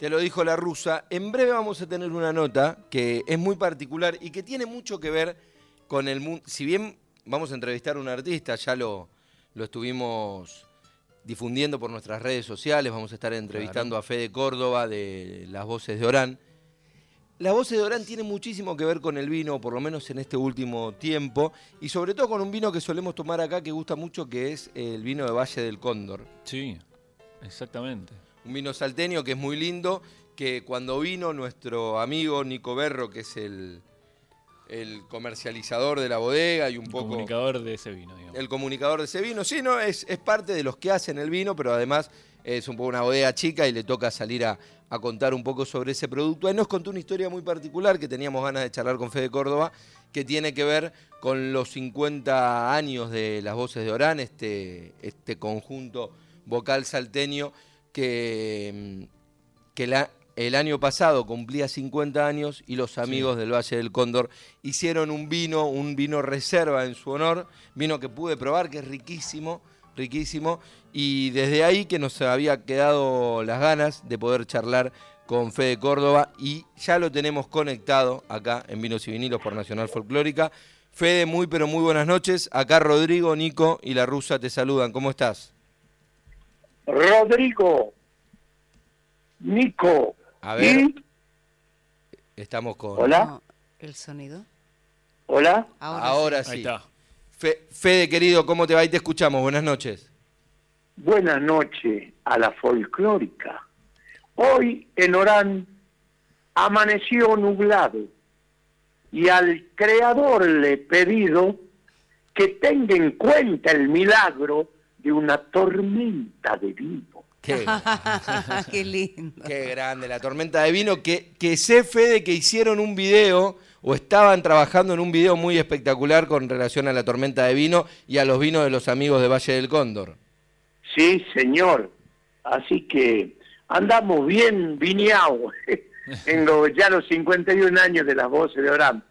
Te lo dijo la rusa. En breve vamos a tener una nota que es muy particular y que tiene mucho que ver con el mundo. Si bien vamos a entrevistar a un artista, ya lo, lo estuvimos difundiendo por nuestras redes sociales, vamos a estar entrevistando a Fede Córdoba de Las Voces de Orán. Las Voces de Orán tiene muchísimo que ver con el vino, por lo menos en este último tiempo, y sobre todo con un vino que solemos tomar acá que gusta mucho, que es el vino de Valle del Cóndor. Sí, exactamente. Un vino salteño que es muy lindo, que cuando vino nuestro amigo Nico Berro, que es el, el comercializador de la bodega y un El poco comunicador de ese vino, digamos. el comunicador de ese vino. Sí, no, es, es parte de los que hacen el vino, pero además es un poco una bodega chica y le toca salir a, a contar un poco sobre ese producto. Él nos contó una historia muy particular que teníamos ganas de charlar con Fede Córdoba, que tiene que ver con los 50 años de las voces de Orán, este, este conjunto vocal salteño que, mm, que la- el año pasado cumplía 50 años y los amigos del Valle del Cóndor hicieron un vino, un vino reserva en su honor, vino que pude probar, que es riquísimo, riquísimo, y desde ahí que nos había quedado las ganas de poder charlar con Fede Córdoba y ya lo tenemos conectado acá en Vinos y Vinilos por Nacional Folclórica. Fede, muy pero muy buenas noches. Acá Rodrigo, Nico y la rusa te saludan. ¿Cómo estás? Rodrigo, Nico, A ver. y- Estamos con... hola, No, ¿El sonido? hola, Ahora, sí. está. Fe- Fede, querido, ¿cómo te va? Ahí te escuchamos. Buenas noches. buenas noches a la folclórica. Hoy en Orán amaneció nublado y al creador le he pedido que tenga en cuenta el milagro de una tormenta de vino. Qué. Qué lindo. qué grande, la tormenta de vino. Que, que sé, Fede, que hicieron un video o estaban trabajando en un video muy espectacular con relación a la tormenta de vino y a los vinos de los amigos de Valle del Cóndor. Sí, señor. Así que andamos bien vineados en los, ya los 51 años de las voces de Orán.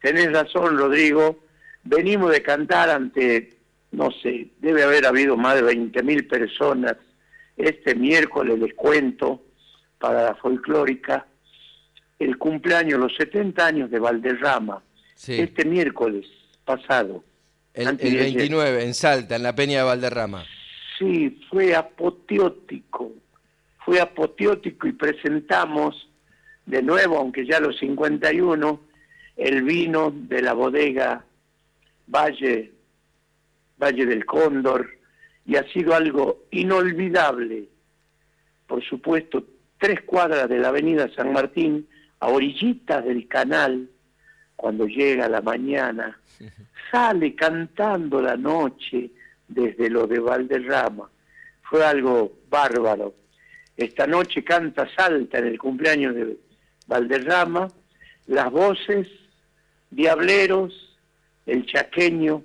Tenés razón, Rodrigo. Venimos de cantar ante, no sé, debe haber habido más de 20 mil personas. Este miércoles les cuento para la folclórica el cumpleaños, los 70 años de Valderrama. Sí. Este miércoles pasado. El, el de ayer. 29, en Salta, en la Peña de Valderrama. Sí, fue apoteótico, fue apoteótico y presentamos de nuevo, aunque ya los 51, el vino de la bodega Valle, Valle del Cóndor, y ha sido algo inolvidable. Por supuesto, tres cuadras de la avenida San Martín, a orillitas del canal, cuando llega la mañana, sale cantando la noche desde lo de Valderrama. Fue algo bárbaro. Esta noche canta Salta en el cumpleaños de Valderrama, las voces, Diableros, el chaqueño.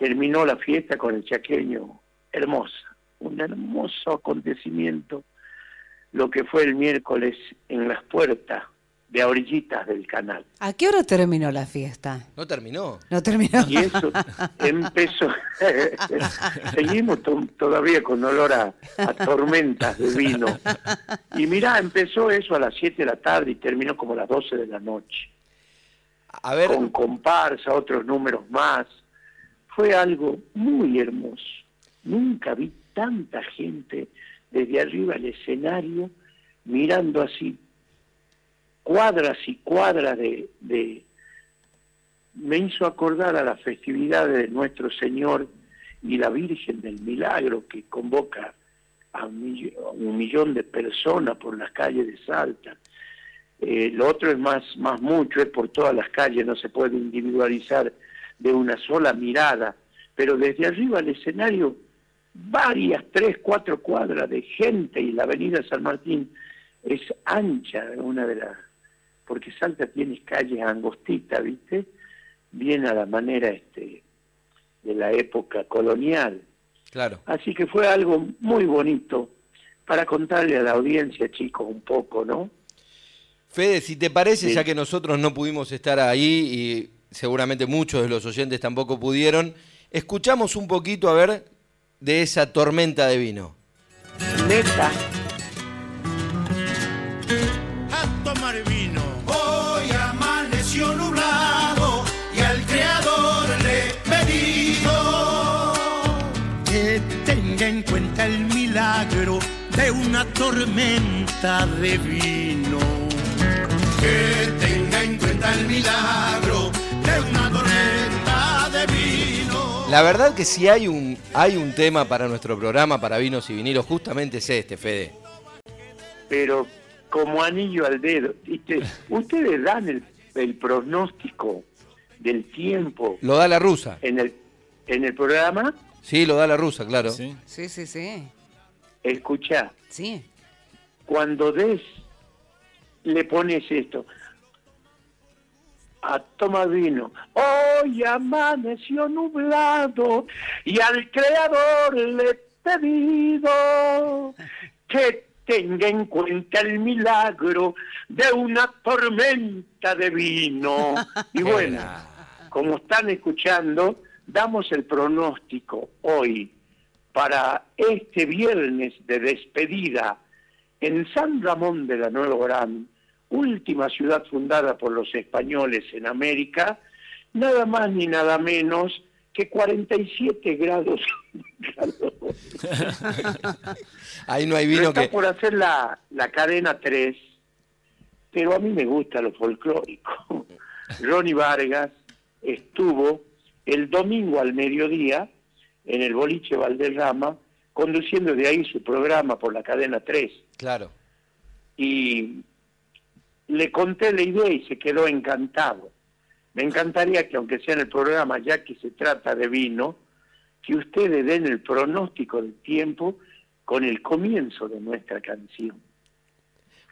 Terminó la fiesta con el chaqueño, hermosa, un hermoso acontecimiento, lo que fue el miércoles en las puertas de a orillitas del canal. ¿A qué hora terminó la fiesta? ¿No terminó? No terminó. Y eso empezó. Seguimos to- todavía con olor a, a tormentas de vino. Y mirá, empezó eso a las 7 de la tarde y terminó como a las 12 de la noche. A ver, Con comparsa, otros números más. Fue algo muy hermoso. Nunca vi tanta gente desde arriba al escenario mirando así cuadras y cuadras de, me hizo acordar a las festividades de nuestro Señor y la Virgen del Milagro que convoca a un, mill- a un millón de personas por las calles de Salta. Eh, lo otro es más, más mucho, es por todas las calles, no se puede individualizar de una sola mirada, pero desde arriba al escenario, varias, tres, cuatro cuadras de gente y la avenida San Martín es ancha, una de las, porque Salta tiene calles angostitas, ¿viste? Bien a la manera este de la época colonial. claro. Así que fue algo muy bonito para contarle a la audiencia, chicos, un poco, ¿no? Fede, si te parece, Sí. ya que nosotros no pudimos estar ahí y seguramente muchos de los oyentes tampoco pudieron. Escuchamos un poquito, a ver, de esa tormenta de vino. Neta. A tomar vino. Hoy amaneció nublado y al Creador le he pedido que tenga en cuenta el milagro de una tormenta de vino. Que tenga en cuenta el milagro La verdad que si hay un, hay un tema para nuestro programa, para vinos y vinilos, justamente es este, Fede. Pero como anillo al dedo, ¿viste? ustedes dan el, el pronóstico del tiempo Lo da la rusa. en el, en el programa, Sí, lo da la rusa, claro. Sí. Sí, sí, sí. escucha, Sí. cuando des, le pones esto. A toma vino. Hoy amaneció nublado y al creador le he pedido que tenga en cuenta el milagro de una tormenta de vino. Y bueno, como están escuchando, damos el pronóstico hoy para este viernes de despedida en San Ramón de la Nueva Orán, última ciudad fundada por los españoles en América, nada más ni nada menos que 47 grados. Ahí no hay vino está que. por hacer la, la cadena 3, pero a mí me gusta lo folclórico. Ronnie Vargas estuvo el domingo al mediodía en el boliche Valderrama, conduciendo de ahí su programa por la cadena 3. Claro. Y le conté la idea y se quedó encantado. Me encantaría que, aunque sea en el programa, ya que se trata de vino, que ustedes den el pronóstico del tiempo con el comienzo de nuestra canción.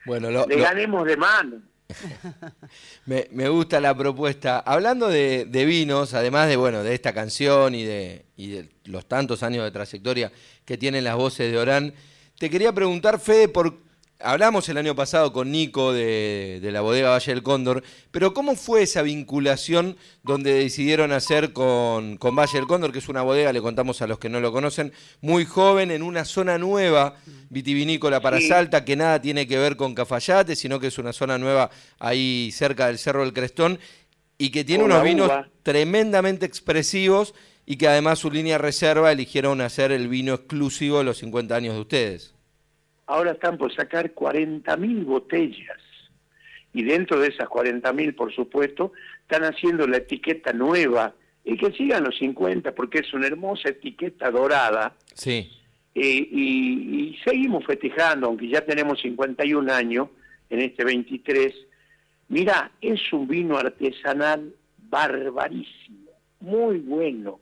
Bueno, lo- Le lo- ganemos de mano. me, me gusta la propuesta. Hablando de, de vinos, además de bueno, de esta canción y de, y de los tantos años de trayectoria que tienen las voces de Orán, te quería preguntar, Fede, por hablamos el año pasado con Nico de, de la bodega Valle del Cóndor, pero ¿cómo fue esa vinculación donde decidieron hacer con, con Valle del Cóndor, que es una bodega, le contamos a los que no lo conocen, muy joven, en una zona nueva vitivinícola para Sí. Salta, que nada tiene que ver con Cafayate, sino que es una zona nueva ahí cerca del Cerro del Crestón, y que tiene unos vinos uva. tremendamente expresivos y que además su línea reserva eligieron hacer el vino exclusivo de los 50 años de ustedes. Ahora están por sacar 40.000 botellas. Y dentro de esas 40.000, por supuesto, están haciendo la etiqueta nueva. Y que sigan los 50, porque es una hermosa etiqueta dorada. Sí. Eh, y, y seguimos festejando, aunque ya tenemos 51 años en este 23. Mira, es un vino artesanal barbarísimo, muy bueno.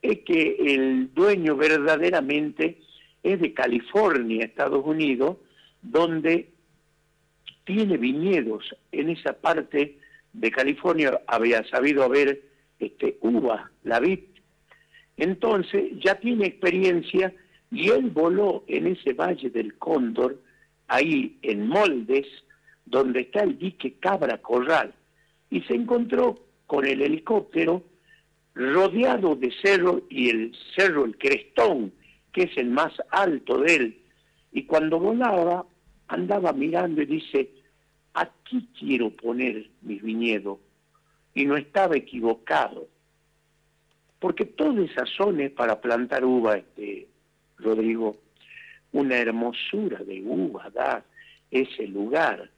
Es que el dueño verdaderamente es de California, Estados Unidos, donde tiene viñedos. En esa parte de California había sabido haber este, uva, la vid. Entonces ya tiene experiencia y él voló en ese valle del Cóndor, ahí en Moldes, donde está el dique Cabra Corral, y se encontró con el helicóptero rodeado de cerro y el cerro El Crestón, que es el más alto de él. Y cuando volaba, andaba mirando y dice, aquí quiero poner mis viñedos. Y no estaba equivocado. Porque toda esa zona es para plantar uva, este, Rodrigo. Una hermosura de uva da ese lugar.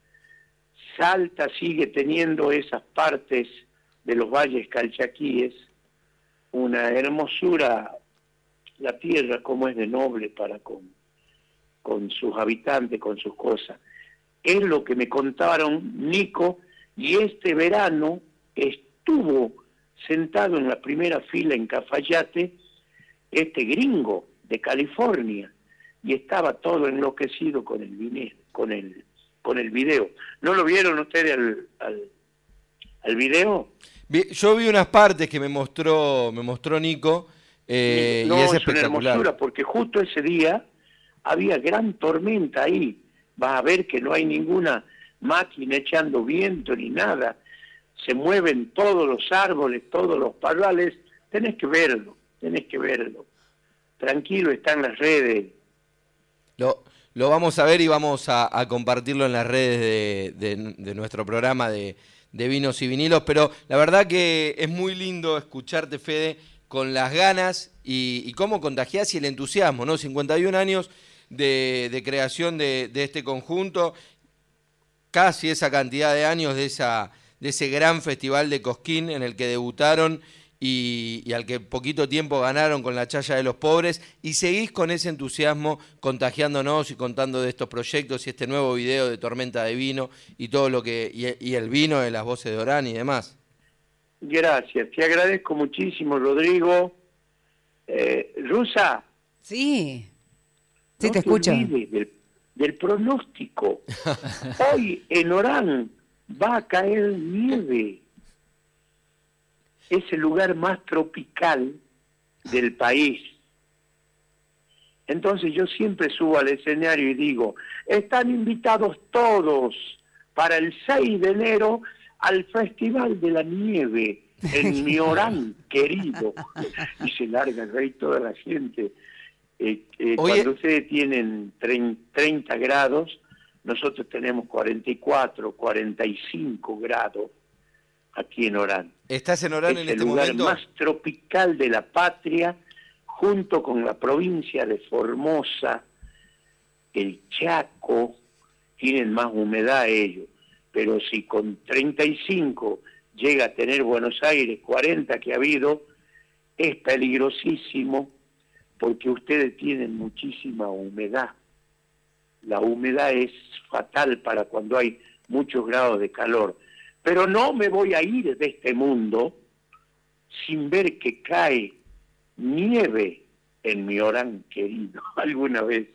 Salta sigue teniendo esas partes de los valles calchaquíes, una hermosura, la tierra como es de noble para con, con sus habitantes, con sus cosas. Es lo que me contaron Nico y este verano estuvo sentado en la primera fila en Cafayate este gringo de California y estaba todo enloquecido con el con el con el video. ¿No lo vieron ustedes al, al, al video? Vi- Yo vi unas partes que me mostró, me mostró Nico eh, no, y es una hermosura, porque justo ese día había gran tormenta ahí. Vas a ver que no hay ninguna máquina echando viento ni nada. Se mueven todos los árboles, todos los parrales. Tenés que verlo, tenés que verlo. Tranquilo, está en las redes. Lo, lo vamos a ver y vamos a, a compartirlo en las redes de, de- de nuestro programa de, de vinos y vinilos, pero la verdad que es muy lindo escucharte, Fede, con las ganas y, cómo contagiás y el entusiasmo, ¿no? 51 años de, creación de, este conjunto, casi esa cantidad de años de, esa, de ese gran festival de Cosquín en el que debutaron y, y al que poquito tiempo ganaron con la chaya de los pobres, y seguís con ese entusiasmo contagiándonos y contando de estos proyectos y este nuevo video de Tormenta de Vino y todo lo que, y, y el vino de las voces de Orán y demás. Gracias, te agradezco muchísimo, Rodrigo. Eh, Rusa, Sí. Sí, no te escucho. Del, del pronóstico. Hoy en Orán va a caer nieve. Es el lugar más tropical del país. Entonces yo siempre subo al escenario y digo, están invitados todos para el 6 de enero al Festival de la Nieve en mi Orán querido. Y se larga el rey toda la gente. Eh, eh, cuando ustedes tienen trein- 30 grados, nosotros tenemos 44, 45 grados aquí en Orán. ¿Estás en Orán es en el este lugar momento? más tropical de la patria, junto con la provincia de Formosa, el Chaco, tienen más humedad ellos. Pero si con 35 llega a tener Buenos Aires 40 que ha habido, es peligrosísimo porque ustedes tienen muchísima humedad. La humedad es fatal para cuando hay muchos grados de calor. Pero no me voy a ir de este mundo sin ver que cae nieve en mi Orán querido alguna vez.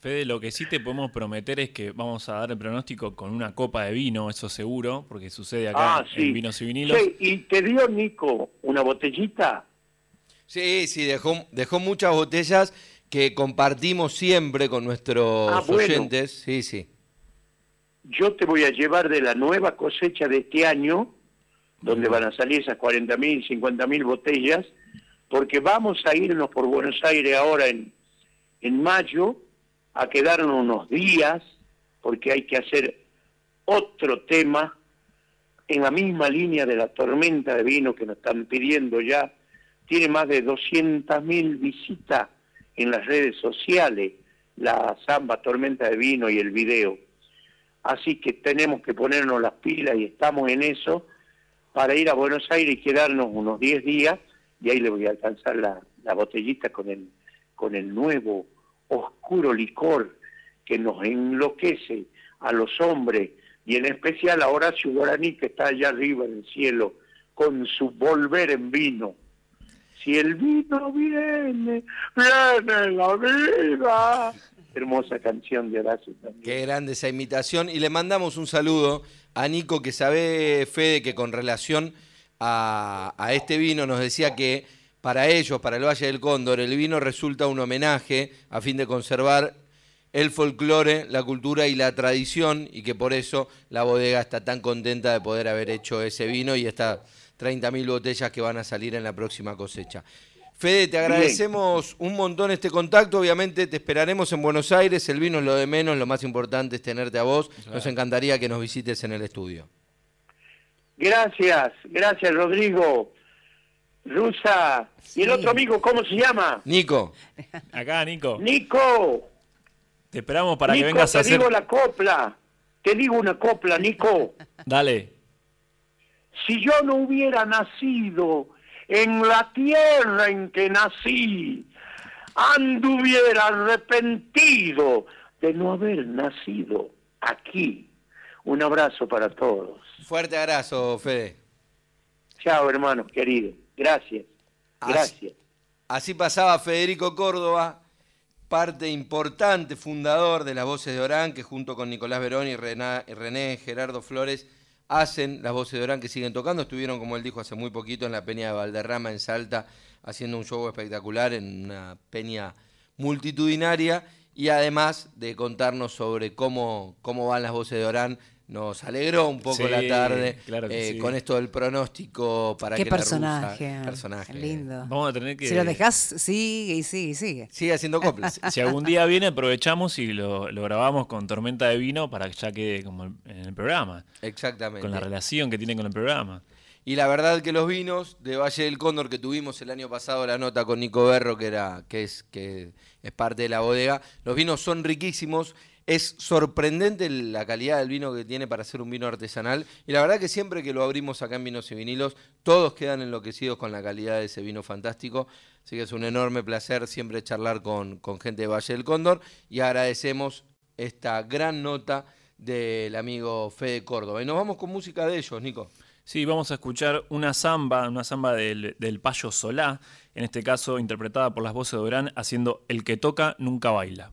Fede, lo que sí te podemos prometer es que vamos a dar el pronóstico con una copa de vino, eso seguro, porque sucede acá Ah, sí. en Vinos y Vinilos. Che, ¿Y te dio Nico una botellita? Sí, sí, dejó, dejó muchas botellas que compartimos siempre con nuestros Ah, bueno. oyentes. Sí, sí. Yo te voy a llevar de la nueva cosecha de este año, donde van a salir esas 40.000, 50.000 botellas, porque vamos a irnos por Buenos Aires ahora en, en mayo, a quedarnos unos días, porque hay que hacer otro tema en la misma línea de la tormenta de vino que nos están pidiendo ya. Tiene más de 200.000 visitas en las redes sociales, la samba tormenta de vino y el video. Así que tenemos que ponernos las pilas y estamos en eso para ir a Buenos Aires y quedarnos unos 10 días y ahí le voy a alcanzar la, la botellita con el, con el nuevo oscuro licor que nos enloquece a los hombres y en especial a Horacio Guaraní que está allá arriba en el cielo con su volver en vino. Si el vino viene, viene la vida. Hermosa canción de Horacio también. Qué grande esa imitación. Y le mandamos un saludo a Nico, que sabe, Fede, que con relación a, a este vino nos decía que para ellos, para el Valle del Cóndor, el vino resulta un homenaje a fin de conservar el folclore, la cultura y la tradición, y que por eso la bodega está tan contenta de poder haber hecho ese vino y estas 30.000 botellas que van a salir en la próxima cosecha. Fede, te agradecemos un montón este contacto. Obviamente te esperaremos en Buenos Aires. El vino es lo de menos, lo más importante es tenerte a vos. Nos encantaría que nos visites en el estudio. Gracias, gracias Rodrigo. Rusa. ¿Y el otro amigo cómo se llama? Nico, Acá, Nico, Nico. te esperamos para Nico, que vengas te a hacer... digo la copla. Te digo una copla, Nico. Dale. Si yo no hubiera nacido en la tierra en que nací, anduviera arrepentido de no haber nacido aquí. Un abrazo para todos. fuerte abrazo, Fede. Chao, hermanos queridos. Gracias. Gracias. Así pasaba Federico Córdoba, parte importante, fundador de las Voces de Orán, que junto con Nicolás Verón y René Gerardo Flores hacen las Voces de Orán que siguen tocando. Estuvieron, como él dijo hace muy poquito, en la Peña de Valderrama, en Salta, haciendo un show espectacular en una peña multitudinaria. Y además de contarnos sobre cómo, cómo van las Voces de Orán, nos alegró un poco Sí, la tarde claro eh, sí. con esto del pronóstico para Qué que la personaje. rusa- personaje. Lindo. Vamos a tener que... Si lo dejás, sigue y sigue y sigue. Sigue haciendo coplas. Si algún día viene, aprovechamos y lo, lo grabamos con Tormenta de Vino para que ya quede como en el programa. Exactamente. Con la relación que tiene con el programa. Y la verdad que los vinos de Valle del Cóndor que tuvimos el año pasado la nota con Nico Berro, que era que es que es parte de la bodega, los vinos son riquísimos. Es sorprendente la calidad del vino que tiene para ser un vino artesanal. Y la verdad que siempre que lo abrimos acá en Vinos y Vinilos, todos quedan enloquecidos con la calidad de ese vino fantástico. Así que es un enorme placer siempre charlar con, con gente de Valle del Cóndor. Y agradecemos esta gran nota del amigo Fede Córdoba. Y nos vamos con música de ellos, Nico. Sí, vamos a escuchar una samba, una samba del, del Payo Solá, en este caso interpretada por las voces de Orán, haciendo El que toca nunca baila.